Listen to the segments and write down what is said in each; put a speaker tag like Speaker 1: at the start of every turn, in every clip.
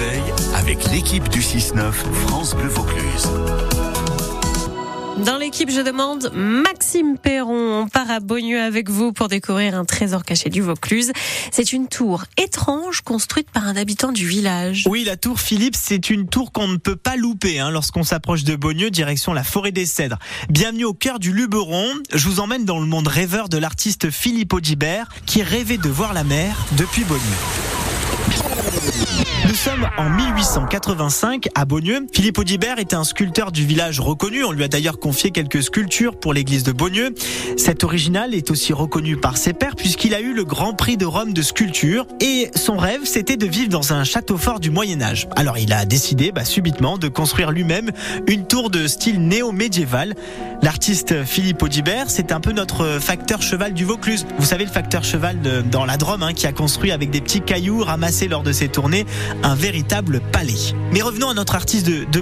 Speaker 1: réveil avec l'équipe du 6-9 France Bleu Vaucluse.
Speaker 2: Dans l'équipe, je demande Maxime Perron. On part à Beaunieu avec vous pour découvrir un trésor caché du Vaucluse. C'est une tour étrange construite par un habitant du village.
Speaker 3: Oui, la tour Philippe, c'est une tour qu'on ne peut pas louper hein, lorsqu'on s'approche de Beaunieu, direction la forêt des Cèdres. Bienvenue au cœur du Luberon. Je vous emmène dans le monde rêveur de l'artiste Philippe Audibert qui rêvait de voir la mer depuis Beaunieu. Nous sommes en 1885 à Beaunieu. Philippe Audibert était un sculpteur du village reconnu. On lui a d'ailleurs confié quelques sculptures pour l'église de Beaunieu. Cet original est aussi reconnu par ses pairs puisqu'il a eu le Grand Prix de Rome de sculpture. Et son rêve, c'était de vivre dans un château fort du Moyen Âge. Alors il a décidé bah, subitement de construire lui-même une tour de style néo-médiéval. L'artiste Philippe Audibert, c'est un peu notre facteur cheval du Vaucluse. Vous savez le facteur cheval dans la Drôme hein, qui a construit avec des petits cailloux ramassés lors de ses un véritable palais. Mais revenons à notre artiste de, de.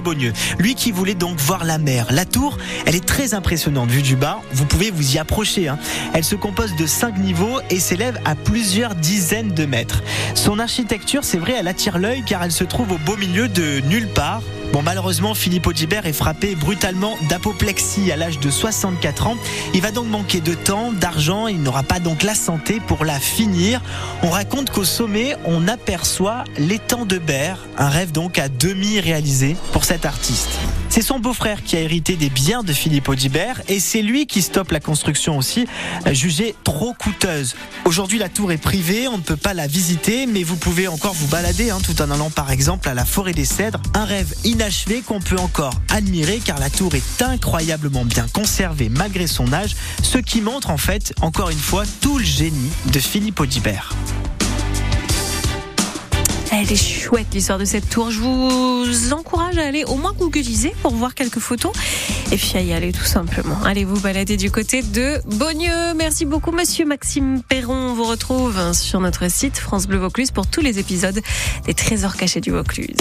Speaker 3: Lui qui voulait donc voir la mer. La tour, elle est très impressionnante vue du bas. Vous pouvez vous y approcher. Hein. Elle se compose de cinq niveaux et s'élève à plusieurs dizaines de mètres. Son architecture, c'est vrai, elle attire l'œil car elle se trouve au beau milieu de nulle part. Bon, malheureusement, Philippe Audibert est frappé brutalement d'apoplexie à l'âge de 64 ans. Il va donc manquer de temps, d'argent, il n'aura pas donc la santé pour la finir. On raconte qu'au sommet, on aperçoit l'étang de Berre, un rêve donc à demi réalisé pour cet artiste. C'est son beau-frère qui a hérité des biens de Philippe Audibert et c'est lui qui stoppe la construction aussi, jugée trop coûteuse. Aujourd'hui, la tour est privée, on ne peut pas la visiter, mais vous pouvez encore vous balader hein, tout en allant par exemple à la forêt des Cèdres. Un rêve inachevé qu'on peut encore admirer car la tour est incroyablement bien conservée malgré son âge, ce qui montre en fait, encore une fois, tout le génie de Philippe Audibert.
Speaker 2: Elle est chouette l'histoire de cette tour. Je vous encourage à aller au moins googliser pour voir quelques photos et puis à y aller tout simplement. Allez vous balader du côté de Beaunieu. Merci beaucoup monsieur Maxime Perron. On vous retrouve sur notre site France Bleu Vaucluse pour tous les épisodes des trésors cachés du Vaucluse.